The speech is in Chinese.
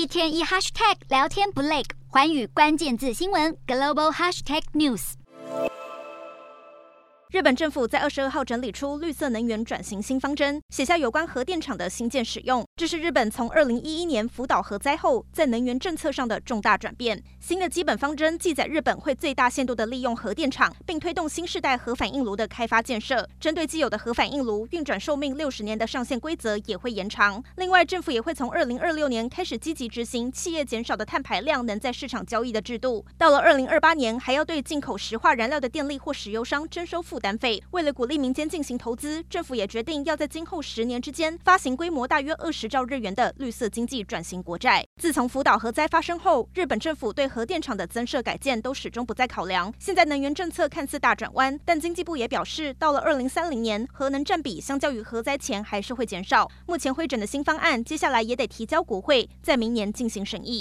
一天一 hashtag 聊天不累，环宇关键字新闻 global hashtag news。日本政府在二十二号整理出绿色能源转型新方针，写下有关核电厂的新建使用。这是日本从二零一一年福岛核灾后，在能源政策上的重大转变。新的基本方针记载，日本会最大限度地利用核电厂，并推动新世代核反应炉的开发建设。针对既有的核反应炉运转寿命六十年的上限规则也会延长。另外，政府也会从二零二六年开始积极执行企业减少的碳排量能在市场交易的制度。到了二零二八年，还要对进口石化燃料的电力或石油商征收负担费，为了鼓励民间进行投资，政府也决定要在今后十年之间发行规模大约二十兆日元的绿色经济转型国债。自从福岛核灾发生后，日本政府对核电厂的增设改建都始终不再考量。现在能源政策看似大转弯，但经济部也表示，到了二零三零年，核能占比相较于核灾前还是会减少。目前会诊的新方案，接下来也得提交国会，在明年进行审议。